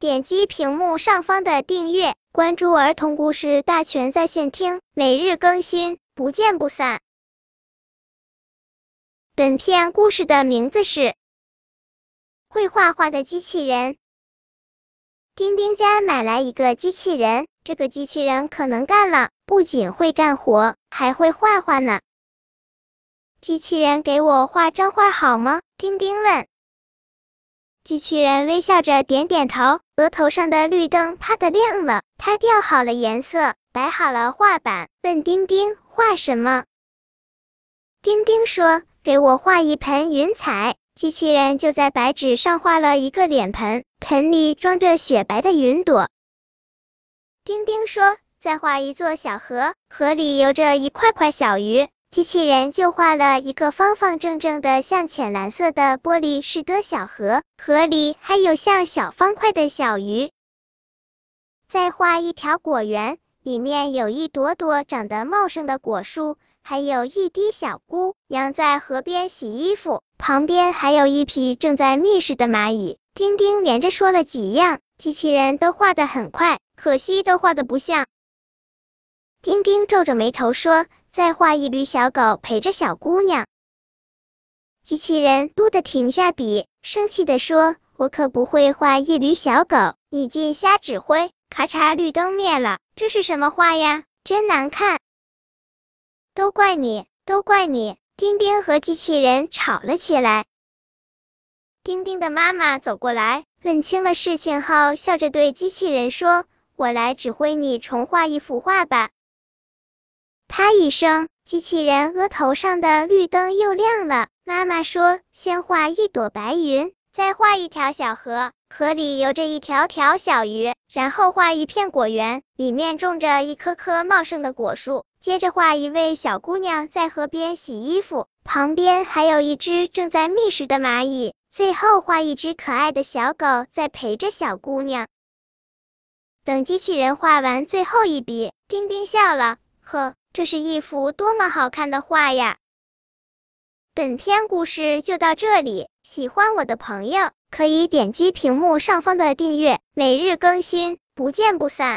点击屏幕上方的订阅，关注儿童故事大全在线听，每日更新，不见不散。本片故事的名字是《会画画的机器人》。丁丁家买来一个机器人，这个机器人可能干了，不仅会干活，还会画画呢。机器人给我画张画好吗？丁丁问。机器人微笑着点点头，额头上的绿灯啪的亮了，它调好了颜色，摆好了画板，问丁丁画什么。丁丁说：“给我画一盆云彩。”机器人就在白纸上画了一个脸盆，盆里装着雪白的云朵。丁丁说：“再画一座小河，河里游着一块块小鱼。”机器人就画了一个方方正正的像浅蓝色的玻璃似的小河，河里还有像小方块的小鱼。再画一条果园，里面有一朵朵长得茂盛的果树，还有一滴小菇羊在河边洗衣服，旁边还有一匹正在觅食的蚂蚁。丁丁连着说了几样，机器人都画得很快，可惜都画得不像。丁丁皱着眉头说。再画一缕小狗陪着小姑娘。机器人嘟的停下笔，生气的说：“我可不会画一缕小狗，你净瞎指挥！”咔嚓，绿灯灭了。这是什么画呀？真难看！都怪你，都怪你！丁丁和机器人吵了起来。丁丁的妈妈走过来，问清了事情后，笑着对机器人说：“我来指挥你重画一幅画吧。”啪一声，机器人额头上的绿灯又亮了。妈妈说：“先画一朵白云，再画一条小河，河里游着一条条小鱼，然后画一片果园，里面种着一棵棵茂盛的果树。接着画一位小姑娘在河边洗衣服，旁边还有一只正在觅食的蚂蚁。最后画一只可爱的小狗在陪着小姑娘。”等机器人画完最后一笔，丁丁笑了，呵。这是一幅多么好看的画呀！本篇故事就到这里，喜欢我的朋友可以点击屏幕上方的订阅，每日更新，不见不散。